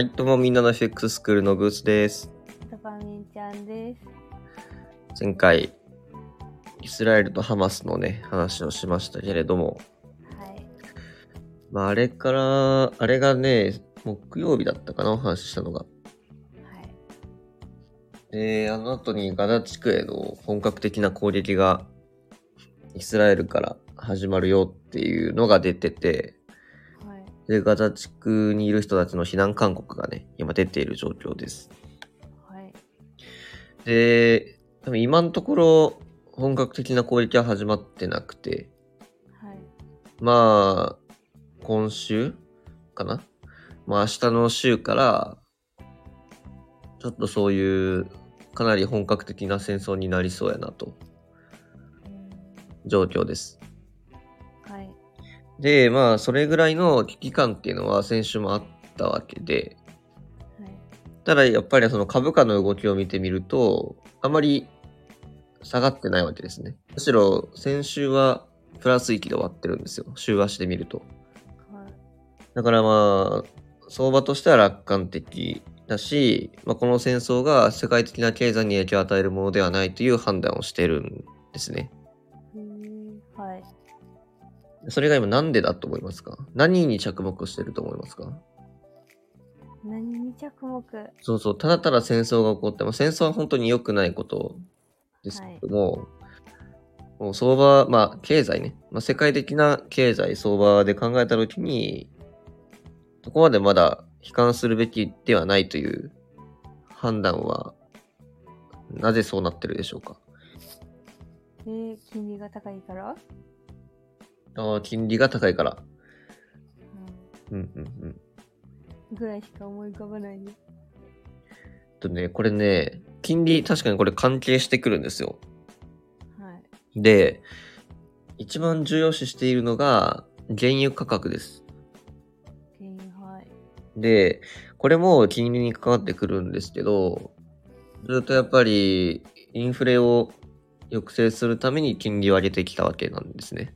はい、どうもみんなの FX スクールのグースです。ドパミンちゃんです。前回、イスラエルとハマスのね、話をしましたけれども、はい。まあ、あれから、あれがね、木曜日だったかな、お話ししたのが。はい。で、あの後にガザ地区への本格的な攻撃が、イスラエルから始まるよっていうのが出てて、はい。で、ガザ地区にいる人たちの避難勧告がね、今出ている状況です。はい。で、多分今のところ、本格的な攻撃は始まってなくて、はい。まあ、今週かな？まあ明日の週から、ちょっとそういう、かなり本格的な戦争になりそうやなと、うん状況です。はい。で、まあ、それぐらいの危機感っていうのは先週もあったわけで、はい。ただやっぱりその株価の動きを見てみると、あまり下がってないわけですね。むしろ先週はプラス域で終わってるんですよ。週足で見ると。はい。だからまあ、相場としては楽観的だし、まあ、この戦争が世界的な経済に影響を与えるものではないという判断をしているんですね。それが今なんでだと思いますか？何に着目してると思いますか？何に着目？そうそう、ただただ戦争が起こって、まあ、戦争は本当に良くないことですけども、もう相場、まあ経済ね、まあ、世界的な経済、相場で考えたときに、そこまでまだ悲観するべきではないという判断は、なぜそうなってるでしょうか？えー、金利が高いから？ああ、金利が高いから。ううんうんうん。ん。ぐらいしか思い浮かばないね。とね、これね、金利、確かにこれ関係してくるんですよ。はい。で、一番重要視しているのが原油価格です。金利、はい。で、これも金利に関わってくるんですけど、ずっとやっぱりインフレを抑制するために金利を上げてきたわけなんですね。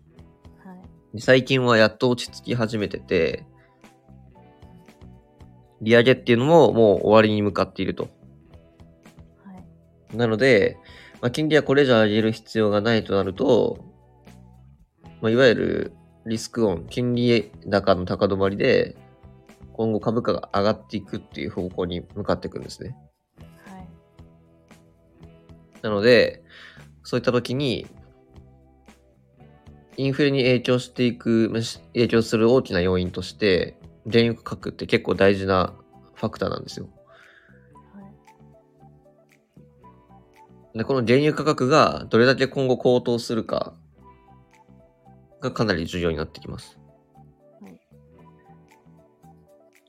最近はやっと落ち着き始めてて、利上げっていうのももう終わりに向かっていると。はい。なので、まあ、金利はこれ以上上げる必要がないとなると、まあ、いわゆるリスクオン、金利高の高止まりで、今後株価が上がっていくっていう方向に向かっていくんですね。はい。なので、そういった時に、インフレに影響していく、影響する大きな要因として、原油価格って結構大事なファクターなんですよ。はい。で、この原油価格がどれだけ今後高騰するかがかなり重要になってきます。はい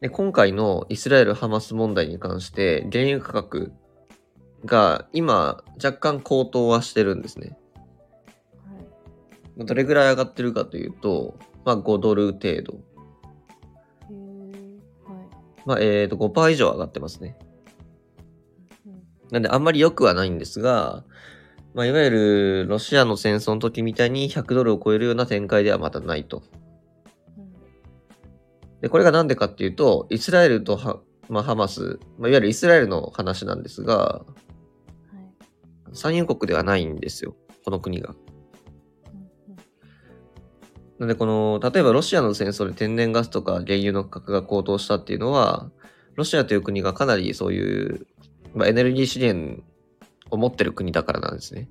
で今回のイスラエル・ハマス問題に関して原油価格が今若干高騰はしてるんですね。はい。どれぐらい上がってるかというと、まあ5ドル程度。まあえーと5%以上上がってますね。うん。なんであんまり良くはないんですが、まあいわゆるロシアの戦争の時みたいに100ドルを超えるような展開ではまだないと。うん。で、これがなんでかっていうと、イスラエルとハ,、まあ、ハマス、まあ、いわゆるイスラエルの話なんですが、はい。産油国ではないんですよ。この国が。なんでこの、例えばロシアの戦争で天然ガスとか原油の価格が高騰したっていうのは、ロシアという国がかなりそういう、まあ、エネルギー資源を持ってる国だからなんですね。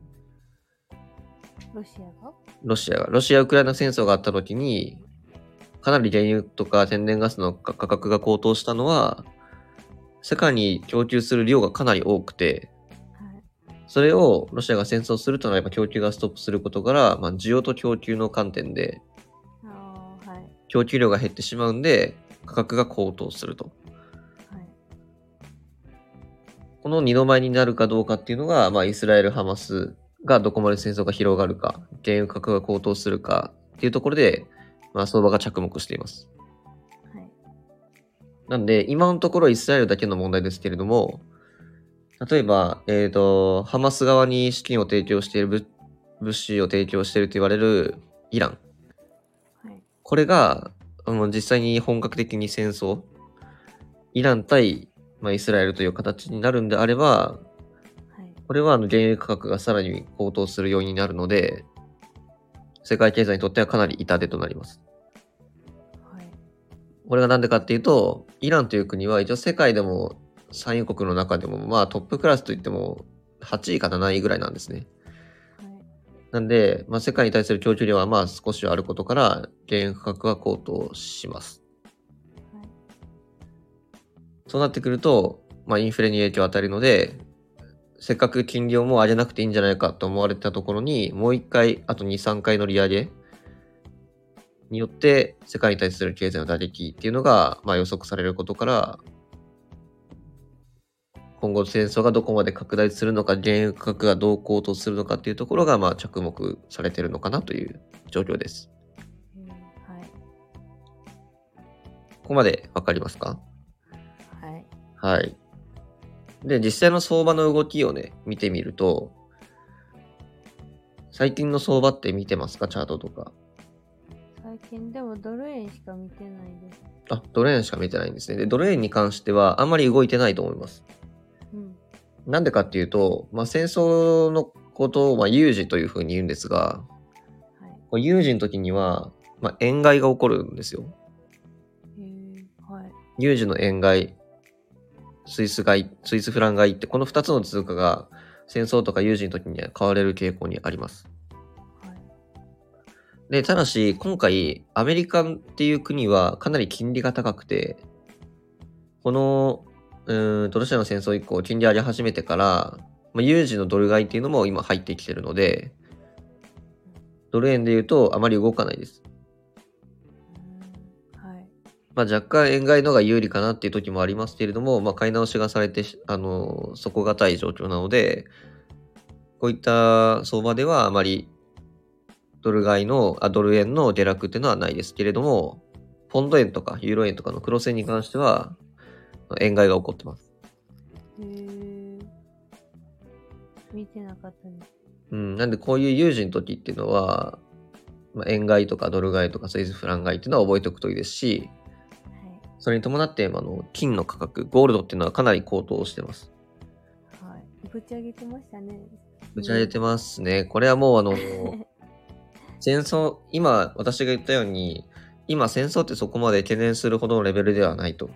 ロシアが？ロシアが。ロシア・ウクライナ戦争があった時に、かなり原油とか天然ガスの価価格が高騰したのは、世界に供給する量がかなり多くて、はい。それをロシアが戦争するとなれば供給がストップすることから、まあ、需要と供給の観点で。供給量が減ってしまうんで価格が高騰すると。はい。この二の舞になるかどうかっていうのが、まあ、イスラエル・ハマスがどこまで戦争が広がるか、原油価格が高騰するかっていうところで、まあ、相場が着目しています。はい。なんで、今のところイスラエルだけの問題ですけれども、例えば、えっ、と、ハマス側に資金を提供している物物資を提供していると言われるイラン。はい。これが、あの実際に本格的に戦争イラン対、まあ、イスラエルという形になるんであれば、はい。これはあの原油価格がさらに高騰するようになるので、世界経済にとってはかなり痛手となります。はい。これがなんでかっていうと、イランという国は一応世界でも産油国の中でもまあトップクラスといっても8位か7位ぐらいなんですね。はい。なんで、まあ、世界に対する供給量はまあ少しはあることから、原油価格は高騰します。はい。そうなってくると、まあ、インフレに影響を与えるので、せっかく金利をもう上げなくていいんじゃないかと思われてたところに、もう一回、あと2、3回の利上げによって、世界に対する経済の打撃っていうのが、まあ、予測されることから、今後戦争がどこまで拡大するのか、原油価格がどう高騰するのかっていうところが、まあ、着目されてるのかなという状況です。うんはい。ここまでわかりますか？はい。はい。で、実際の相場の動きをね、見てみると、最近の相場って見てますか？チャートとか。最近でもドル円しか見てないです。あ、ドル円しか見てないんですね。で、ドル円に関してはあんまり動いてないと思います。うん。なんでかっていうと、まあ、戦争のことを、まあ、有事というふうに言うんですが、はい。有事の時には、まあ、円買いが起こるんですよ。はい。有事の円買い、スイス買い、スイスフラン買いって、この2つの通貨が戦争とか有事の時には買われる傾向にあります。はい。で、ただし、今回、アメリカっていう国はかなり金利が高くて、この、うーんと、ロシアの戦争以降、金利上げ始めてから、まあ、有事のドル買いっていうのも今入ってきてるので、ドル円で言うとあまり動かないです。はい。まあ、若干円買いの方が有利かなっていう時もありますけれども、まあ、買い直しがされてし、あの、底堅い状況なので、こういった相場ではあまりドル買いの、あ、ドル円の下落っていうのはないですけれども、ポンド円とかユーロ円とかのクロス円に関しては、円買いが起こってます。へえ見てなかったです。うん、なんでこういう有事の時っていうのは、まあ、円買いとかドル買いとかスイスフラン買いっていうのは覚えておくといいですし、はい。それに伴って、あの、金の価格、ゴールドっていうのはかなり高騰してます。はい。ぶち上げてましたね。ぶち上げてますね。これはもうあの、戦争、今私が言ったように、今戦争ってそこまで懸念するほどのレベルではないと。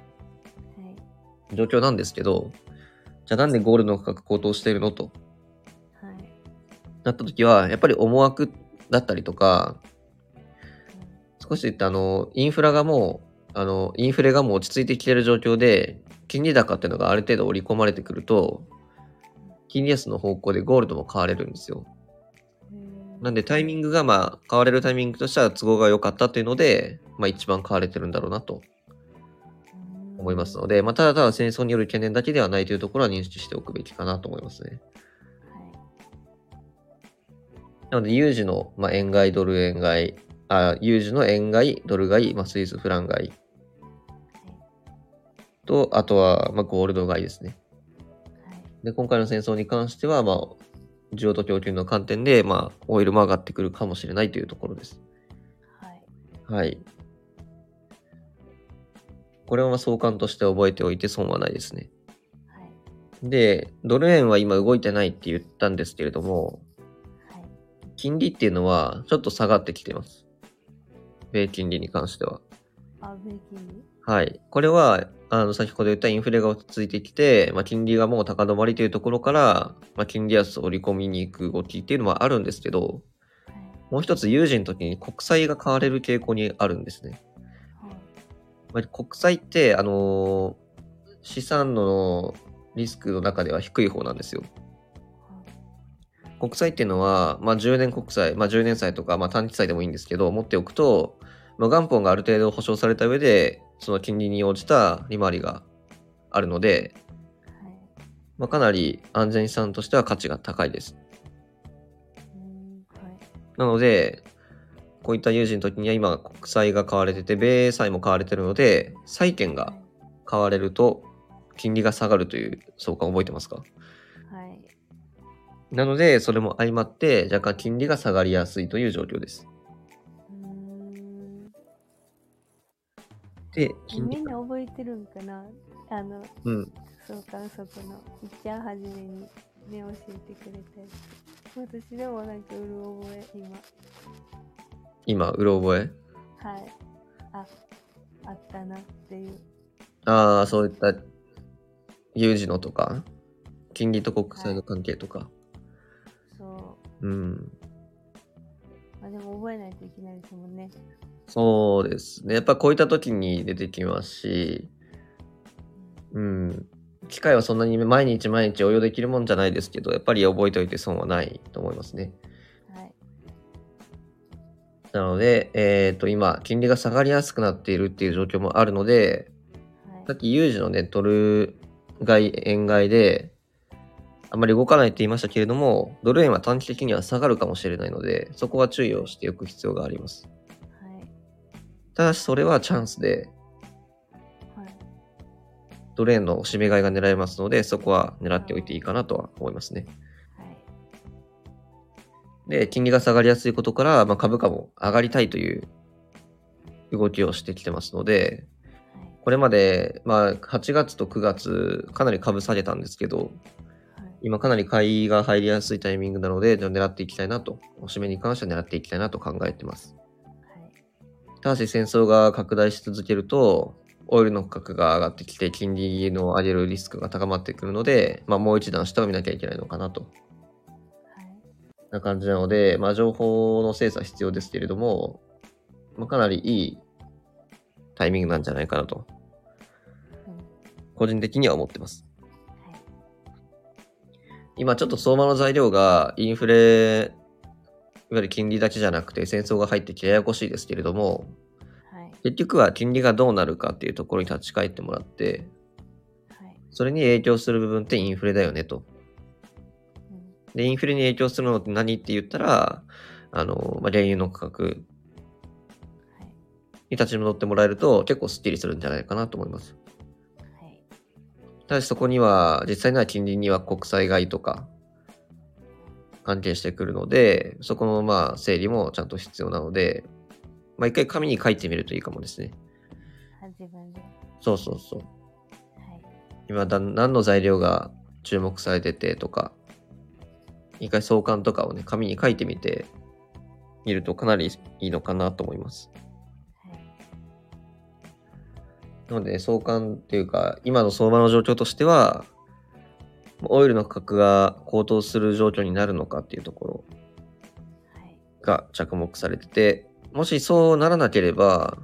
はい。状況なんですけど、じゃあなんでゴールドの価格高騰しているのと？はい。なった時は、やっぱり思惑だったりとか、少し言ってあの、インフラがもう、あの、インフレがもう落ち着いてきている状況で、金利高っていうのがある程度織り込まれてくると、金利安の方向でゴールドも買われるんですよ。なんでタイミングがまあ買われるタイミングとしては都合が良かったというので、まあ一番買われてるんだろうなと思いますので、まあただただ戦争による懸念だけではないというところは認識しておくべきかなと思いますね。はい。なので有事の、まあ、円買い、ドル円買い、あ、有事の円買い、ドル買い、まあ、スイスフラン買いと、あとは、まあ、ゴールド買いですね。はい。で、今回の戦争に関しては、まあ、需要と供給の観点で、まあ、オイルも上がってくるかもしれないというところです。はい。はい。これはまあ相関として覚えておいて損はないですね。はい。で、ドル円は今動いてないって言ったんですけれども、はい。金利っていうのはちょっと下がってきています。米金利に関しては。あ、米金利？はい。これは、あの、先ほど言ったインフレが落ち着いてきて、まあ、金利がもう高止まりというところから、まあ、金利安を織り込みに行く動きっていうのはあるんですけど、はい。もう一つ有事の時に国債が買われる傾向にあるんですね。はい。まあ、国債って、あのー資産のリスクの中では低い方なんですよ。国債っていうのは、まあ、10年国債、まあ、10年債とか、まあ、短期債でもいいんですけど、持っておくと、まあ、元本がある程度保証された上で、その金利に応じた利回りがあるので、はい。まあ、かなり安全資産としては価値が高いです。なので、こういった有事の時には今国債が買われてて、米債も買われてるので、債券がはい。買われると金利が下がるという相関覚えてますか？はい。なので、それも相まって若干金利が下がりやすいという状況です。で、金利みんな覚えてるんかな？あの、うん。そうか、そこの、いっちゃんはじめにね、教えてくれたやつ。私でもなんかうる覚え、今。今、うろ覚え？はい。あ、あったなっていう。ああ、そういった有事のとか、金利と国債の関係とか？そう。うん。まあでも覚えないといけないですもんね。そうですね。やっぱこういった時に出てきますし、うん。機械はそんなに毎日毎日応用できるもんじゃないですけど、やっぱり覚えておいて損はないと思いますね。はい。なので、えっ、と、今、金利が下がりやすくなっているっていう状況もあるので、さっはい。き有事のね、ドル買い、円買いで、あまり動かないって言いましたけれども、ドル円は短期的には下がるかもしれないので、そこは注意をしておく必要があります。はい。ただし、それはチャンスで、はい。ドル円の締め買いが狙えますので、そこは狙っておいていいかなとは思いますね。はい。で、金利が下がりやすいことから、まあ、株価も上がりたいという動きをしてきてますので、はい。これまで、まあ、8月と9月、かなり株下げたんですけど、はい。今かなり買いが入りやすいタイミングなので、じゃあ狙っていきたいなと、お締めに関しては狙っていきたいなと考えてます。はい。ただし戦争が拡大し続けると、オイルの価格が上がってきて、金利の上げるリスクが高まってくるので、まあ、もう一段下を見なきゃいけないのかなと。はい。な感じなので、まあ、情報の精査必要ですけれども、まあ、かなりいいタイミングなんじゃないかなと、うん。個人的には思ってます。はい。今ちょっと相場の材料がインフレ、いわゆる金利だけじゃなくて戦争が入ってきてややこしいですけれども、はい。結局は金利がどうなるかっていうところに立ち返ってもらって、はい。それに影響する部分ってインフレだよねと。うん。で、インフレに影響するのって何って言ったら、あの、まあ、原油の価格はい。に立ち戻ってもらえると結構スッキリするんじゃないかなと思います。はい。ただしそこには、実際には金利には国債買いとか関係してくるので、そこのまあ整理もちゃんと必要なので、まあ一回紙に書いてみるといいかもですね。あ、自分で。そうそうそう。はい。今だ何の材料が注目されててとか、一回相関とかをね、紙に書いてみてみるとかなりいいのかなと思います。なので、ね、相関っていうか、今の相場の状況としては、オイルの価格が高騰する状況になるのかっていうところ。が着目されてて、もしそうならなければ、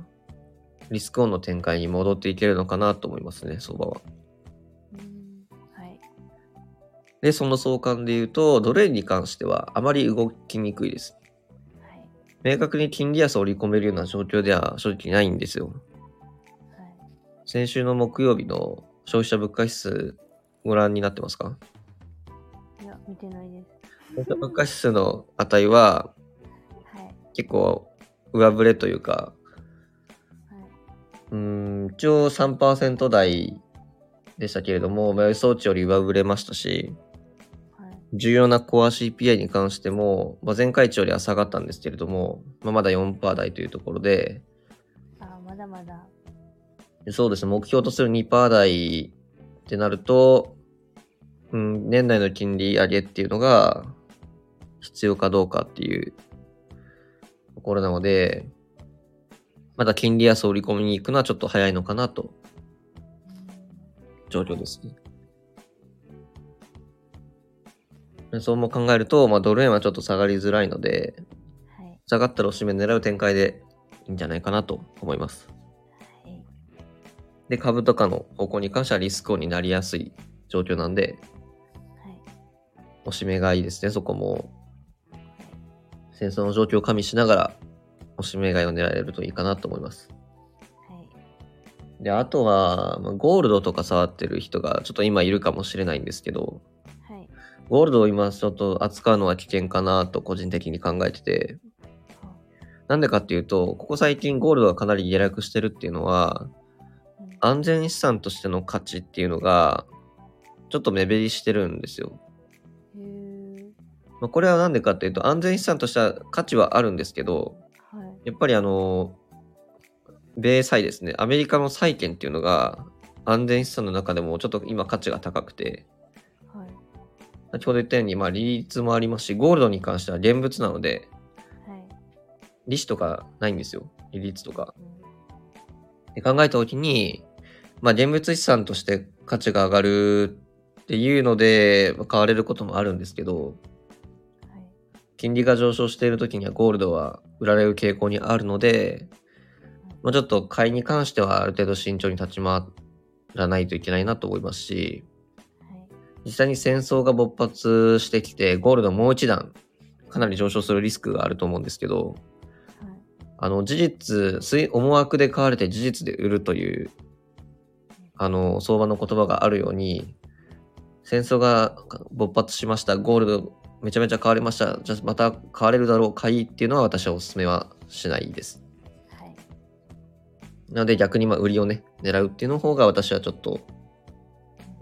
リスクオンの展開に戻っていけるのかなと思いますね、相場は。で、その相関で言うと、ドル円に関してはあまり動きにくいです。はい。明確に金利安を織り込めるような状況では正直ないんですよ。はい。先週の木曜日の消費者物価指数ご覧になってますか？いや、見てないです。消費者物価指数の値ははい。結構上振れというか、はい。うーん、一応3%台でしたけれども、まあ予想値より上振れましたし、はい。重要なコア CPI に関しても、まあ、前回値よりは下がったんですけれども、まあ、まだ4%台というところで、あ、まだまだ。そうですね、目標とする2%台ってなると、うん、年内の金利上げっていうのが必要かどうかっていうところなので、まだ金利安を織り込みに行くのはちょっと早いのかなと、状況ですね。そうも考えると、まあ、ドル円はちょっと下がりづらいので、はい。下がったらおしめ狙う展開でいいんじゃないかなと思います。はい。で、株とかの方向に関してはリスクオンになりやすい状況なんで、はい。おしめがいいですね、そこも。戦争の状況を加味しながら、おしめ買いを狙えるといいかなと思います。はい。で、あとは、まあゴールドとか触ってる人がちょっと今いるかもしれないんですけど、はい。ゴールドを今ちょっと扱うのは危険かなと個人的に考えてて、はなんでかっていうと、ここ最近ゴールドがかなり下落してるっていうのは、うん安全資産としての価値っていうのが、ちょっと目減りしてるんですよ。まあ、これはなんでかっていうと、安全資産としては価値はあるんですけど、はい。やっぱりあの、米債ですね、アメリカの債券っていうのが、安全資産の中でもちょっと今価値が高くて、はい。先ほど言ったように、まあ利率もありますし、ゴールドに関しては現物なので、はい。利子とかないんですよ。利率とか。うんで考えたときに、まあ現物資産として価値が上がるっていうので、まあ買われることもあるんですけど、はい。金利が上昇している時にはゴールドは売られる傾向にあるので、まあ、ちょっと買いに関してはある程度慎重に立ち回らないといけないなと思いますし、はい。実際に戦争が勃発してきて、ゴールドもう一段かなり上昇するリスクがあると思うんですけど、はい。あの事実、推思惑で買われて事実で売るという、あの相場の言葉があるように、戦争が勃発しました、ゴールドめちゃめちゃ買われました、じゃあまた買われるだろう、買いっていうのは私はお勧めはしないです。はい。なので逆にまあ売りをね、狙うっていうの方が私はちょっと、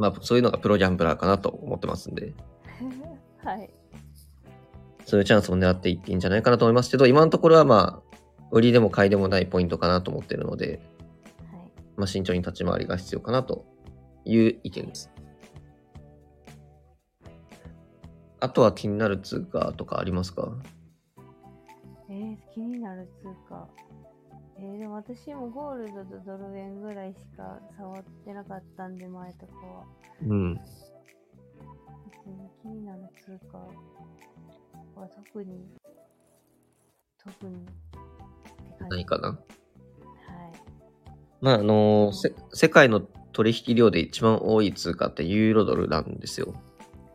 まあそういうのがプロギャンブラーかなと思ってますんで、はい。そういうチャンスを狙っていっていいんじゃないかなと思いますけど、今のところはまあ、売りでも買いでもないポイントかなと思ってるので、はい。まあ慎重に立ち回りが必要かなという意見です。あとは気になる通貨とかありますか？えー、気になる通貨。えー、でも私もゴールドとドル円ぐらいしか触ってなかったんで、前とかは。うん。別に気になる通貨は特に、特にって感じ。何かなはい。まああのせ世界の取引量で一番多い通貨ってユーロドルなんですよ。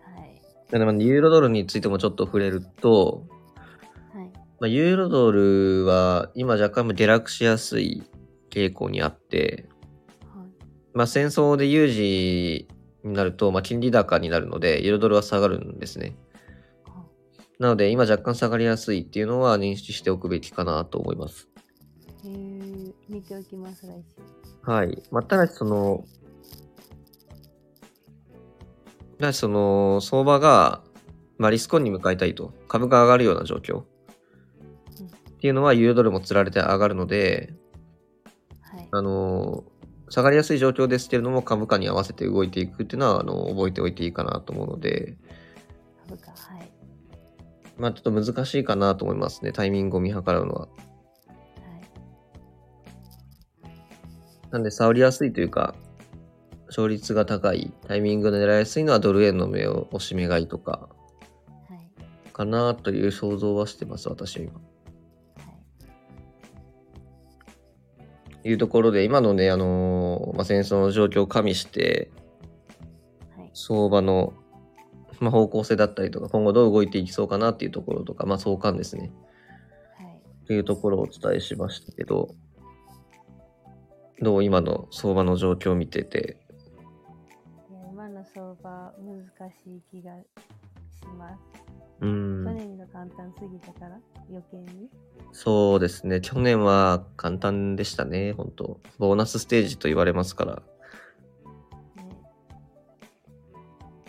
はい。なので、ユーロドルについてもちょっと触れると、はい。まあ、ユーロドルは今若干下落しやすい傾向にあって、はい。まあ、戦争で有事になると、まあ、金利高になるので、ユーロドルは下がるんですね。はなので、今若干下がりやすいっていうのは認識しておくべきかなと思います。えー、見ておきます、来週。はい。まあ、ただし、その、ただし、その、相場が、まあ、リスクオンに向かいたいと、株が上がるような状況。っていうのは、ユーロドルも釣られて上がるので、はい。あの、下がりやすい状況ですけれども、株価に合わせて動いていくっていうのは、あの、覚えておいていいかなと思うので、株価、はい。まあ、ちょっと難しいかなと思いますね。タイミングを見計らうのは。はい。なんで、触りやすいというか、勝率が高い、タイミングで狙いやすいのはドル円の目を押し目買いとか、はい。かなという想像はしてます、私は今。い。いうところで、今のね、あのーまあ、戦争の状況を加味して、はい。相場の、まあ、方向性だったりとか、今後どう動いていきそうかなっていうところとか、まあ、相関ですね。はい。っていうところをお伝えしましたけど、どう今の相場の状況を見てて、今の相場、難しい気がします。うーん、去年が簡単すぎたから、余計に。そうですね。去年は簡単でしたね、本当ボーナスステージと言われますから、ね。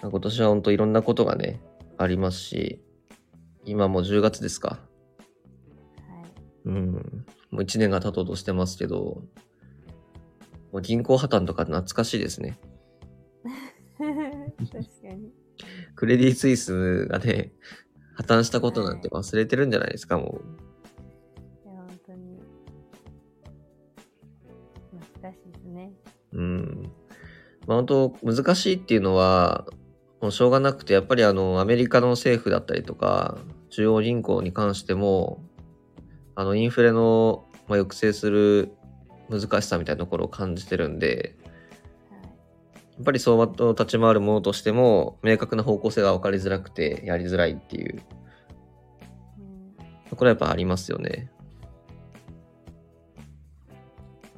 今年は本当いろんなことがね、ありますし、今もう10月ですか。はい。うん。もう1年が経とうとしてますけど、もう銀行破綻とか懐かしいですね。確かに。クレディ・スイスがね、破綻したことなんて忘れてるんじゃないですか、もいや、本当に。難しいですね。う。うん。まあ本当難しいっていうのは、もうしょうがなくて、やっぱりあの、アメリカの政府だったりとか、中央銀行に関しても、あの、インフレの、まあ、抑制する難しさみたいなところを感じてるんで、っぱり相場と立ち回るものとしても、明確な方向性が分かりづらくて、やりづらいっていう、うん、これはやっぱありますよね。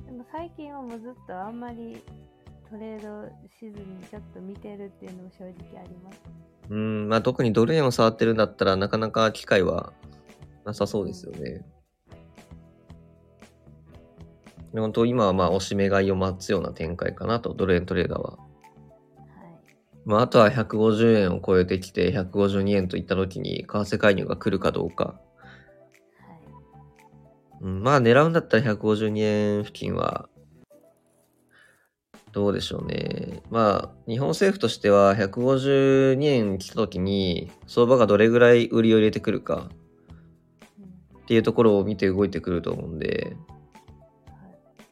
でも最近はもうずっとあんまりトレードしずにちょっと見てるっていうのも正直あります。うん、まあ特にドル円を触ってるんだったらなかなか機会はなさそうですよね。で本当今はまあ押し目買いを待つような展開かなと、ドル円トレーダーは。はい。まああとは150円を超えてきて152円といった時に為替介入が来るかどうか。はい。うん、まあ狙うんだったら152円付近はどうでしょうね。まあ、日本政府としては152円来た時に、相場がどれぐらい売りを入れてくるかうんっていうところを見て動いてくると思うんで、はい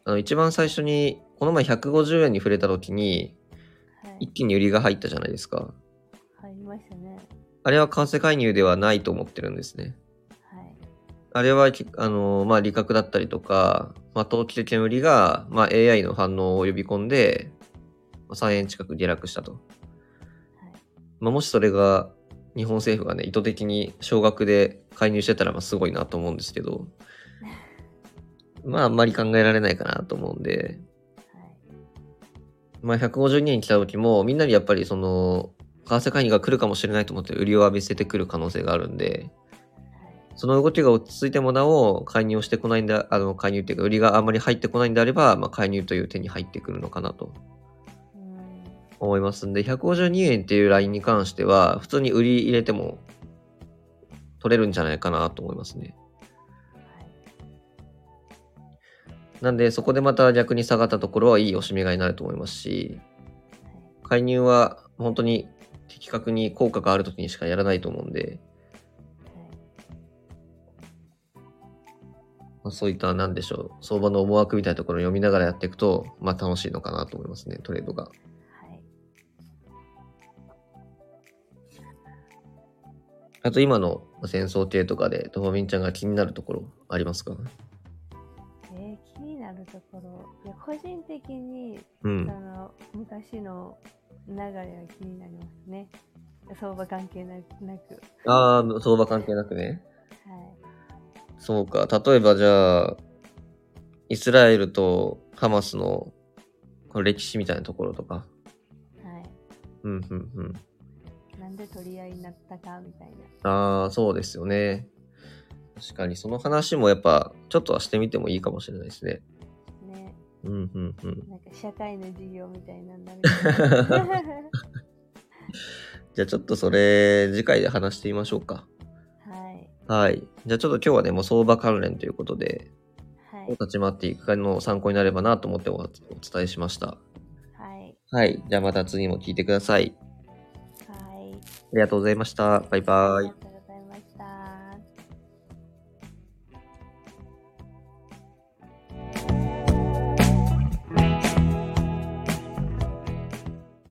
あの一番最初に、この前150円に触れた時に、はい一気に売りが入ったじゃないですか。入りましたね。あれは為替介入ではないと思ってるんですね。はい。あれはき、あの、まあ、利確だったりとか、まあ、投機的な売りが、まあ、AI の反応を呼び込んで、まあ3円近く下落したと。はい。まあ、もしそれが、日本政府がね、意図的に少額で介入してたら、まあ、すごいなと思うんですけど、まあ、あんまり考えられないかなと思うんで、はい。まあ、152円来た時も、みんなにやっぱりその、為替介入が来るかもしれないと思って売りを浴びせてくる可能性があるんで、その動きが落ち着いてもなお、介入をしてこないんだ、あの、介入っていうか、売りがあまり入ってこないんであれば、まあ、介入という手に入ってくるのかなと。思いますんで、152円っていうラインに関しては、普通に売り入れても取れるんじゃないかなと思いますね。なんで、そこでまた逆に下がったところはいいおしめ買いになると思いますし、介入は本当に的確に効果がある時にしかやらないと思うんで、まあ、そういったなんでしょう、相場の思惑みたいなところを読みながらやっていくと、まあ楽しいのかなと思いますね、トレードが。はい。あと今の戦争系とかで、ドファミンちゃんが気になるところありますか？ところ。いや、個人的に、うそん。の、昔の流れは気になりますね。相場関係ななく。ああ、相場関係なくね。はい。そうか。例えばじゃあ、イスラエルとハマスのこの歴史みたいなところとか。はい。うん、うん、うん。なんで取り合いになったかみたいああ、そうですよね。確かにその話もやっぱちょっとはしてみてもいいかもしれないですね。うん、うん、うん。なんか社会の授業みたいなんだみたいな。じゃあちょっとそれ次回で話してみましょうか。はい。はい。じゃあちょっと今日はね、もう相場関連ということで、はい。立ち回っていくかの参考になればなと思っておお伝えしました。はい。はい。じゃあまた次も聞いてください。はい。ありがとうございました。バイバイ。